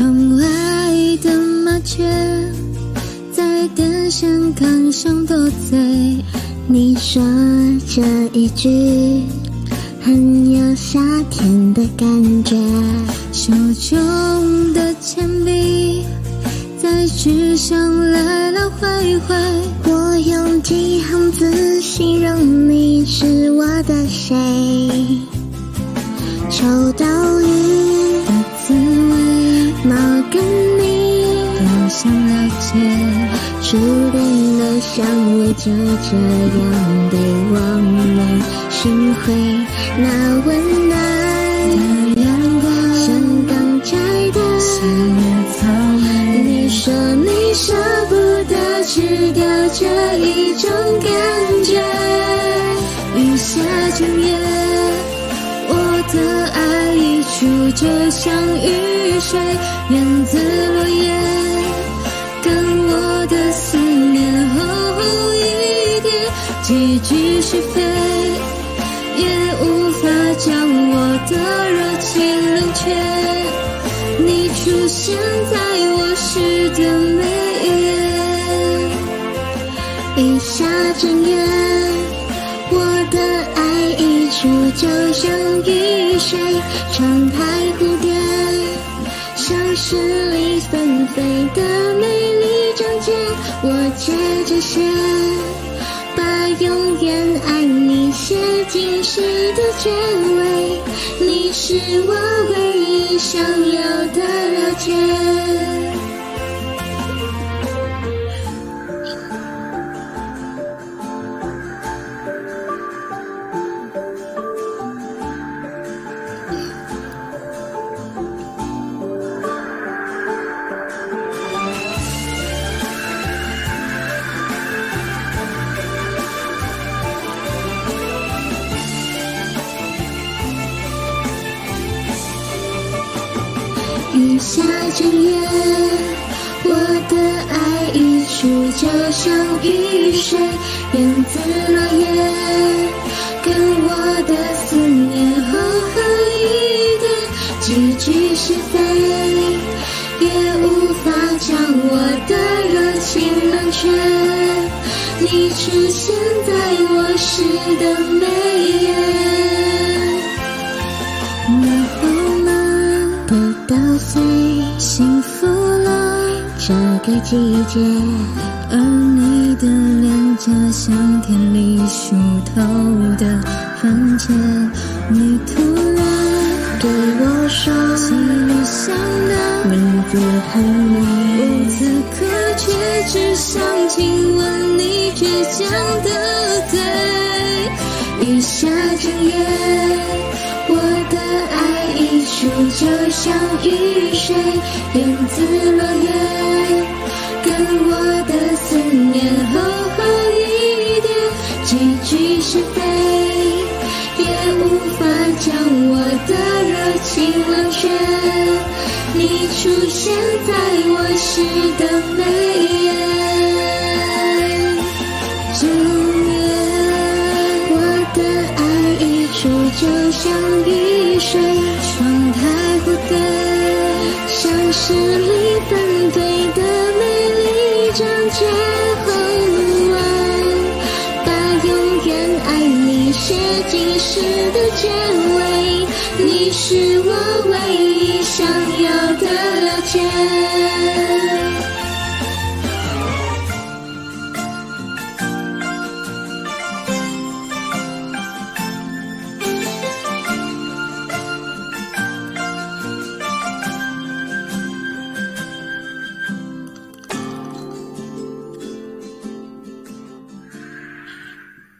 窗外的麻雀在电线杆上多嘴，你说这一句很有夏天的感觉。手中的铅笔在纸上来来回回，我用几行字形容你是我的谁。秋刀鱼解，初恋的香味就这样被我们寻回，那温暖的阳光像刚摘的草莓。你说你舍不得吃掉这一种感觉，雨下整夜。我的爱溢出，就像雨水，莲子落叶，跟我的思念厚厚一叠，几句是非，也无法将我的热情冷却。你出现在我诗的每一页，一下整夜，我的爱溢出，就像雨水，传开蝴蝶，像诗里纷飞的美丽章节。我接着写，把永远爱你写进诗的结尾。你是我唯一想要的了解。下整夜，我的爱溢出，就像雨水，莲子落叶，跟我的思念厚厚一叠，几句是非，也无法将我的热情冷却。你出现在我诗的每页。最，幸福了这个季节，而你的脸颊像田里熟透的番茄，你突然对我说，心里想的名字很美，我此刻却只想亲吻你倔强的嘴，雨下整夜。雨水，莲子落叶，跟我的思念厚厚一叠，几句是非，也无法将我的热情冷却。你出现在我诗的每页，整夜，我的爱溢出，就像雨水，窗台蝴蝶，像诗里纷飞的美丽章节。很晚，把永远爱你写进诗的结尾，你是我